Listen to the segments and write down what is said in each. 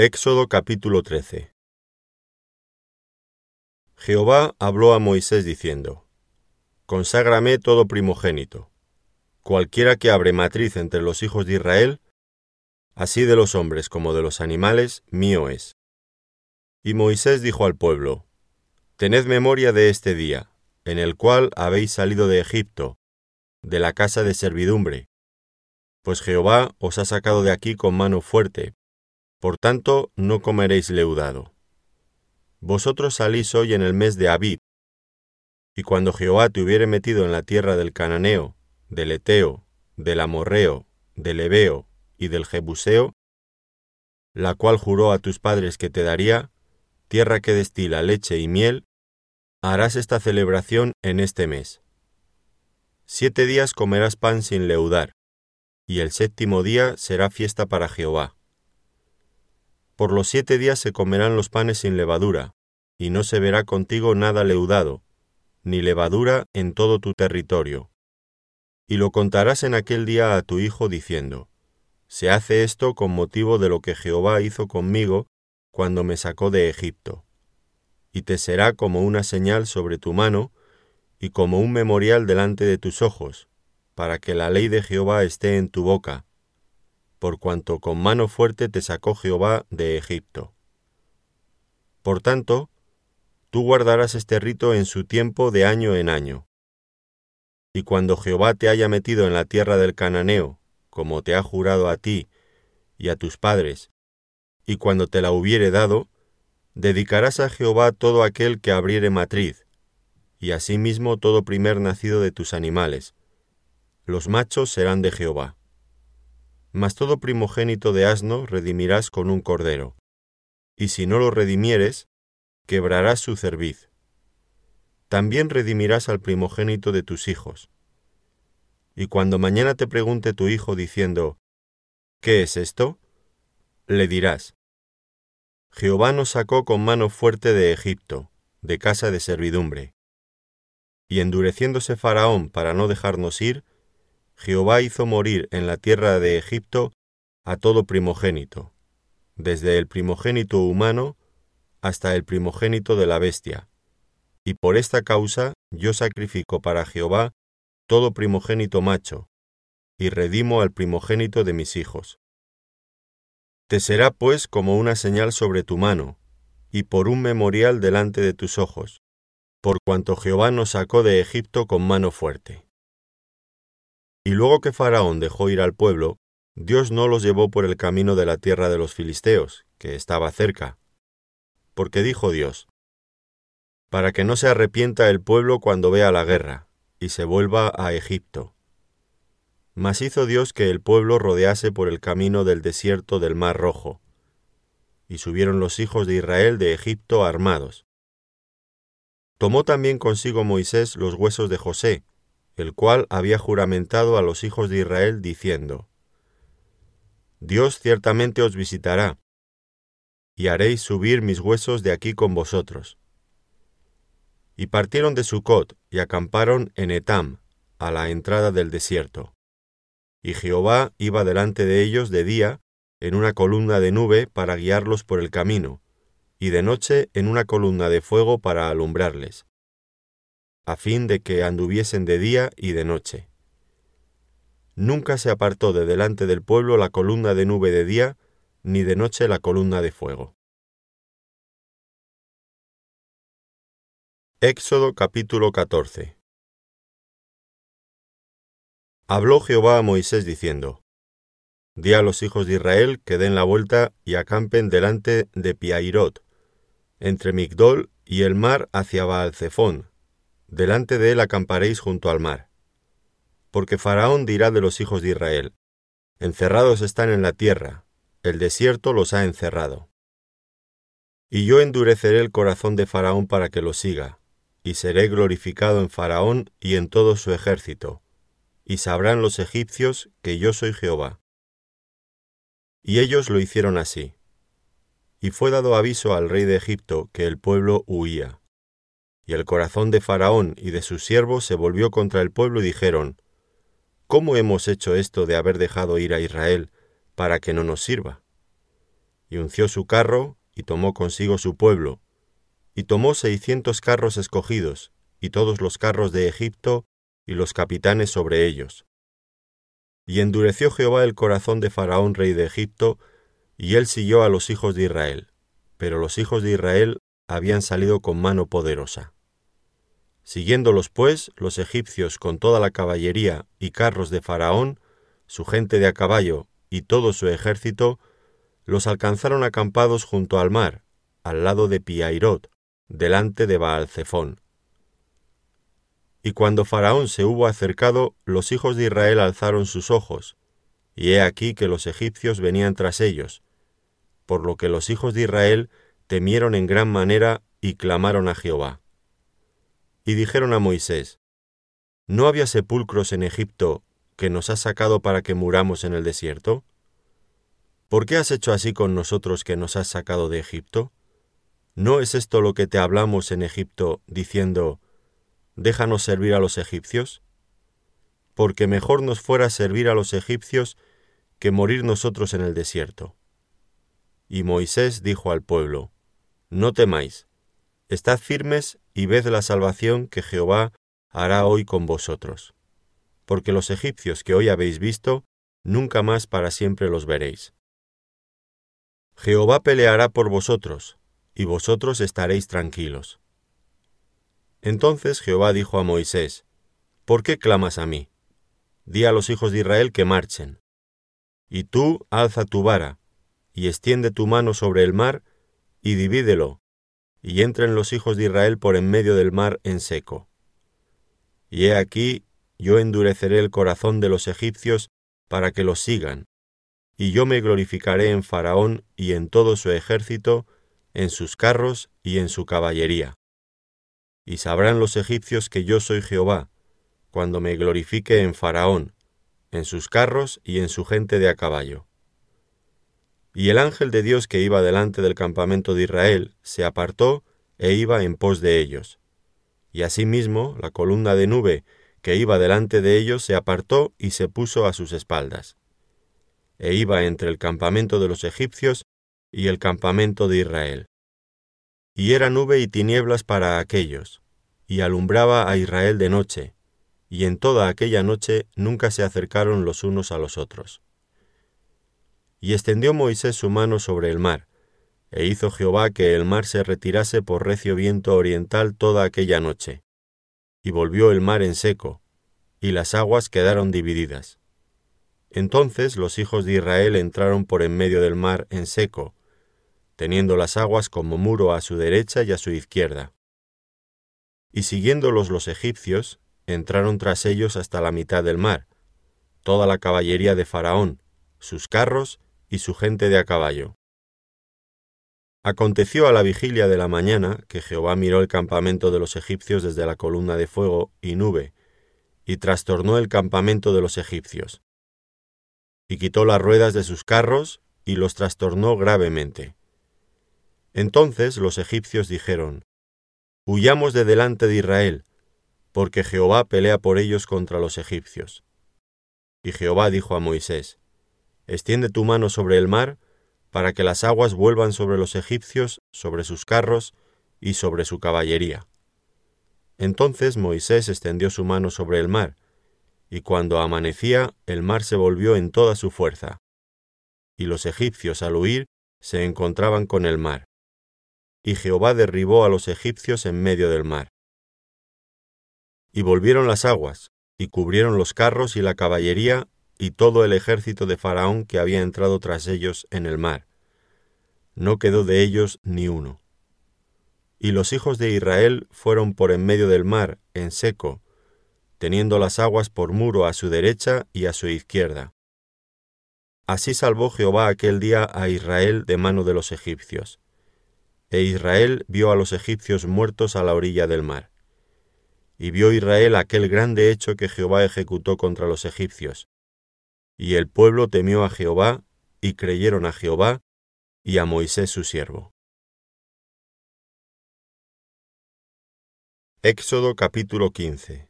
Éxodo capítulo 13 Jehová habló a Moisés diciendo, Conságrame todo primogénito, cualquiera que abre matriz entre los hijos de Israel, así de los hombres como de los animales, mío es. Y Moisés dijo al pueblo, Tened memoria de este día, en el cual habéis salido de Egipto, de la casa de servidumbre, pues Jehová os ha sacado de aquí con mano fuerte por tanto, no comeréis leudado. Vosotros salís hoy en el mes de Abib, y cuando Jehová te hubiere metido en la tierra del Cananeo, del Eteo, del Amorreo, del Ebeo y del Jebuseo, la cual juró a tus padres que te daría, tierra que destila leche y miel, harás esta celebración en este mes. Siete días comerás pan sin leudar, y el séptimo día será fiesta para Jehová. Por los siete días se comerán los panes sin levadura, y no se verá contigo nada leudado, ni levadura en todo tu territorio. Y lo contarás en aquel día a tu hijo diciendo, Se hace esto con motivo de lo que Jehová hizo conmigo cuando me sacó de Egipto. Y te será como una señal sobre tu mano, y como un memorial delante de tus ojos, para que la ley de Jehová esté en tu boca, por cuanto con mano fuerte te sacó Jehová de Egipto. Por tanto, tú guardarás este rito en su tiempo de año en año. Y cuando Jehová te haya metido en la tierra del Cananeo, como te ha jurado a ti y a tus padres, y cuando te la hubiere dado, dedicarás a Jehová todo aquel que abriere matriz, y asimismo todo primer nacido de tus animales. Los machos serán de Jehová mas todo primogénito de asno redimirás con un cordero, y si no lo redimieres, quebrarás su cerviz. También redimirás al primogénito de tus hijos. Y cuando mañana te pregunte tu hijo diciendo, ¿qué es esto? Le dirás, Jehová nos sacó con mano fuerte de Egipto, de casa de servidumbre. Y endureciéndose Faraón para no dejarnos ir, Jehová hizo morir en la tierra de Egipto a todo primogénito, desde el primogénito humano hasta el primogénito de la bestia. Y por esta causa yo sacrifico para Jehová todo primogénito macho, y redimo al primogénito de mis hijos. Te será pues como una señal sobre tu mano, y por un memorial delante de tus ojos, por cuanto Jehová nos sacó de Egipto con mano fuerte. Y luego que Faraón dejó ir al pueblo, Dios no los llevó por el camino de la tierra de los filisteos, que estaba cerca. Porque dijo Dios, para que no se arrepienta el pueblo cuando vea la guerra, y se vuelva a Egipto. Mas hizo Dios que el pueblo rodease por el camino del desierto del Mar Rojo, y subieron los hijos de Israel de Egipto armados. Tomó también consigo Moisés los huesos de José, el cual había juramentado a los hijos de Israel diciendo, Dios ciertamente os visitará, y haréis subir mis huesos de aquí con vosotros. Y partieron de Sucot y acamparon en Etam, a la entrada del desierto. Y Jehová iba delante de ellos de día en una columna de nube para guiarlos por el camino, y de noche en una columna de fuego para alumbrarles a fin de que anduviesen de día y de noche. Nunca se apartó de delante del pueblo la columna de nube de día, ni de noche la columna de fuego. Éxodo capítulo 14 Habló Jehová a Moisés diciendo, Di a los hijos de Israel que den la vuelta y acampen delante de Piairot, entre Migdol y el mar hacia Baalcefón, delante de él acamparéis junto al mar. Porque Faraón dirá de los hijos de Israel, encerrados están en la tierra, el desierto los ha encerrado. Y yo endureceré el corazón de Faraón para que lo siga, y seré glorificado en Faraón y en todo su ejército, y sabrán los egipcios que yo soy Jehová. Y ellos lo hicieron así. Y fue dado aviso al rey de Egipto que el pueblo huía. Y el corazón de Faraón y de sus siervos se volvió contra el pueblo y dijeron, ¿Cómo hemos hecho esto de haber dejado ir a Israel para que no nos sirva? y unció su carro, y tomó consigo su pueblo, y tomó seiscientos carros escogidos, y todos los carros de Egipto, y los capitanes sobre ellos. Y endureció Jehová el corazón de Faraón rey de Egipto, y él siguió a los hijos de Israel, pero los hijos de Israel habían salido con mano poderosa. Siguiéndolos pues los egipcios con toda la caballería y carros de Faraón, su gente de a caballo y todo su ejército, los alcanzaron acampados junto al mar, al lado de Piairot, delante de Baalcefón. Y cuando Faraón se hubo acercado, los hijos de Israel alzaron sus ojos, y he aquí que los egipcios venían tras ellos, por lo que los hijos de Israel temieron en gran manera y clamaron a Jehová. Y dijeron a Moisés, ¿No había sepulcros en Egipto que nos has sacado para que muramos en el desierto? ¿Por qué has hecho así con nosotros que nos has sacado de Egipto? ¿No es esto lo que te hablamos en Egipto, diciendo, déjanos servir a los egipcios? Porque mejor nos fuera servir a los egipcios que morir nosotros en el desierto. Y Moisés dijo al pueblo, no temáis, estad firmes y ved la salvación que Jehová hará hoy con vosotros, porque los egipcios que hoy habéis visto, nunca más para siempre los veréis. Jehová peleará por vosotros, y vosotros estaréis tranquilos. Entonces Jehová dijo a Moisés, ¿Por qué clamas a mí? Di a los hijos de Israel que marchen. Y tú alza tu vara, y extiende tu mano sobre el mar, y divídelo, y entren los hijos de Israel por en medio del mar en seco. Y he aquí, yo endureceré el corazón de los egipcios para que los sigan, y yo me glorificaré en Faraón y en todo su ejército, en sus carros y en su caballería. Y sabrán los egipcios que yo soy Jehová, cuando me glorifique en Faraón, en sus carros y en su gente de a caballo. Y el ángel de Dios que iba delante del campamento de Israel se apartó e iba en pos de ellos. Y asimismo la columna de nube que iba delante de ellos se apartó y se puso a sus espaldas. E iba entre el campamento de los egipcios y el campamento de Israel. Y era nube y tinieblas para aquellos, y alumbraba a Israel de noche, y en toda aquella noche nunca se acercaron los unos a los otros. Y extendió Moisés su mano sobre el mar, e hizo Jehová que el mar se retirase por recio viento oriental toda aquella noche. Y volvió el mar en seco, y las aguas quedaron divididas. Entonces los hijos de Israel entraron por en medio del mar en seco, teniendo las aguas como muro a su derecha y a su izquierda. Y siguiéndolos los egipcios, entraron tras ellos hasta la mitad del mar, toda la caballería de Faraón, sus carros y su gente de a caballo. Aconteció a la vigilia de la mañana que Jehová miró el campamento de los egipcios desde la columna de fuego y nube, y trastornó el campamento de los egipcios. Y quitó las ruedas de sus carros y los trastornó gravemente. Entonces los egipcios dijeron, Huyamos de delante de Israel, porque Jehová pelea por ellos contra los egipcios. Y Jehová dijo a Moisés, Extiende tu mano sobre el mar, para que las aguas vuelvan sobre los egipcios, sobre sus carros y sobre su caballería. Entonces Moisés extendió su mano sobre el mar, y cuando amanecía el mar se volvió en toda su fuerza. Y los egipcios al huir se encontraban con el mar. Y Jehová derribó a los egipcios en medio del mar. Y volvieron las aguas, y cubrieron los carros y la caballería y todo el ejército de Faraón que había entrado tras ellos en el mar. No quedó de ellos ni uno. Y los hijos de Israel fueron por en medio del mar, en seco, teniendo las aguas por muro a su derecha y a su izquierda. Así salvó Jehová aquel día a Israel de mano de los egipcios. E Israel vio a los egipcios muertos a la orilla del mar. Y vio Israel aquel grande hecho que Jehová ejecutó contra los egipcios, y el pueblo temió a Jehová, y creyeron a Jehová, y a Moisés su siervo. Éxodo capítulo 15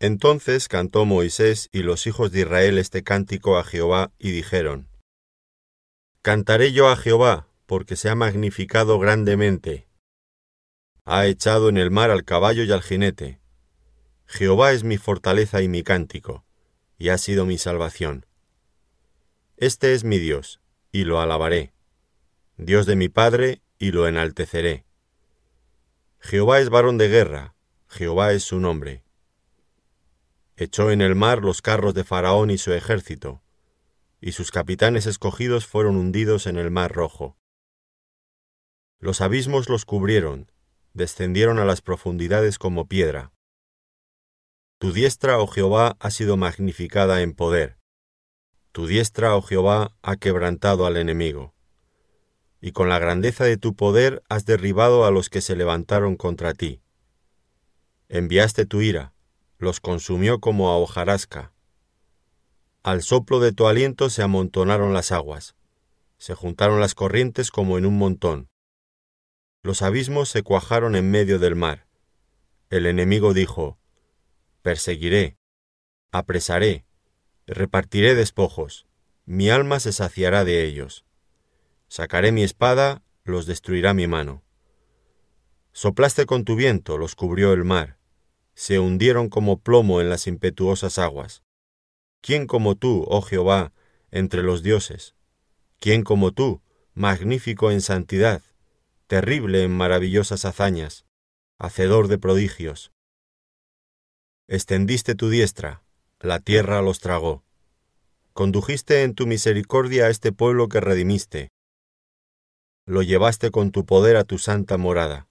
Entonces cantó Moisés y los hijos de Israel este cántico a Jehová, y dijeron, Cantaré yo a Jehová, porque se ha magnificado grandemente. Ha echado en el mar al caballo y al jinete. Jehová es mi fortaleza y mi cántico, y ha sido mi salvación. Este es mi Dios, y lo alabaré. Dios de mi Padre, y lo enalteceré. Jehová es varón de guerra, Jehová es su nombre. Echó en el mar los carros de Faraón y su ejército, y sus capitanes escogidos fueron hundidos en el mar rojo. Los abismos los cubrieron, descendieron a las profundidades como piedra. Tu diestra, oh Jehová, ha sido magnificada en poder. Tu diestra, oh Jehová, ha quebrantado al enemigo. Y con la grandeza de tu poder has derribado a los que se levantaron contra ti. Enviaste tu ira, los consumió como a hojarasca. Al soplo de tu aliento se amontonaron las aguas, se juntaron las corrientes como en un montón. Los abismos se cuajaron en medio del mar. El enemigo dijo, Perseguiré, apresaré, repartiré despojos, mi alma se saciará de ellos. Sacaré mi espada, los destruirá mi mano. Soplaste con tu viento, los cubrió el mar, se hundieron como plomo en las impetuosas aguas. ¿Quién como tú, oh Jehová, entre los dioses? ¿Quién como tú, magnífico en santidad, terrible en maravillosas hazañas, hacedor de prodigios? Extendiste tu diestra, la tierra los tragó. Condujiste en tu misericordia a este pueblo que redimiste. Lo llevaste con tu poder a tu santa morada.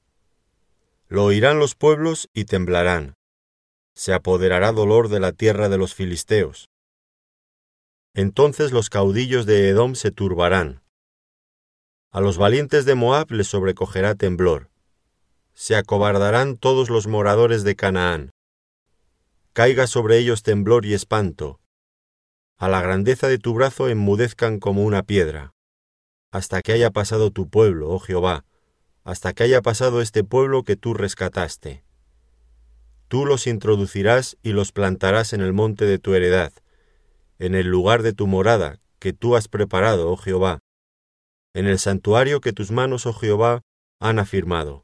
Lo oirán los pueblos y temblarán. Se apoderará dolor de la tierra de los filisteos. Entonces los caudillos de Edom se turbarán. A los valientes de Moab les sobrecogerá temblor. Se acobardarán todos los moradores de Canaán. Caiga sobre ellos temblor y espanto. A la grandeza de tu brazo enmudezcan como una piedra. Hasta que haya pasado tu pueblo, oh Jehová, hasta que haya pasado este pueblo que tú rescataste. Tú los introducirás y los plantarás en el monte de tu heredad, en el lugar de tu morada que tú has preparado, oh Jehová, en el santuario que tus manos, oh Jehová, han afirmado.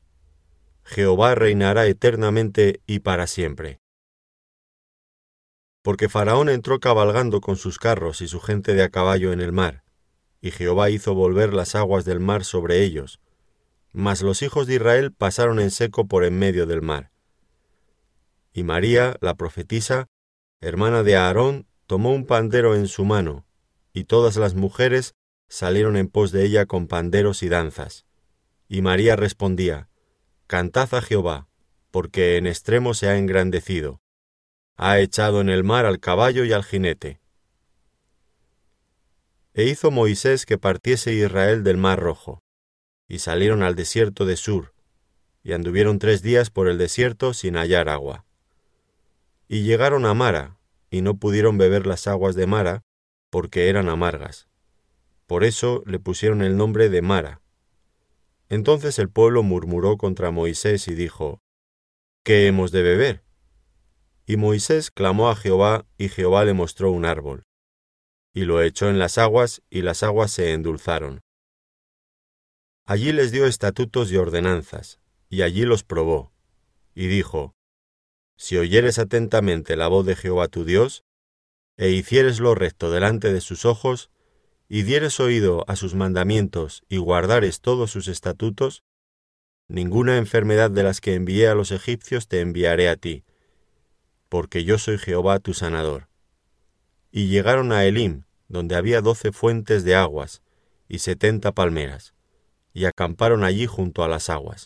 Jehová reinará eternamente y para siempre. Porque Faraón entró cabalgando con sus carros y su gente de a caballo en el mar, y Jehová hizo volver las aguas del mar sobre ellos, mas los hijos de Israel pasaron en seco por en medio del mar. Y María, la profetisa, hermana de Aarón, tomó un pandero en su mano, y todas las mujeres salieron en pos de ella con panderos y danzas. Y María respondía, Cantad a Jehová, porque en extremo se ha engrandecido. Ha echado en el mar al caballo y al jinete. E hizo Moisés que partiese Israel del mar rojo y salieron al desierto de Sur, y anduvieron tres días por el desierto sin hallar agua. Y llegaron a Mara, y no pudieron beber las aguas de Mara, porque eran amargas. Por eso le pusieron el nombre de Mara. Entonces el pueblo murmuró contra Moisés y dijo, ¿Qué hemos de beber? Y Moisés clamó a Jehová, y Jehová le mostró un árbol. Y lo echó en las aguas, y las aguas se endulzaron. Allí les dio estatutos y ordenanzas, y allí los probó, y dijo, Si oyeres atentamente la voz de Jehová tu Dios, e hicieres lo recto delante de sus ojos, y dieres oído a sus mandamientos y guardares todos sus estatutos, ninguna enfermedad de las que envié a los egipcios te enviaré a ti, porque yo soy Jehová tu sanador. Y llegaron a Elim, donde había doce fuentes de aguas y setenta palmeras y acamparon allí junto a las aguas.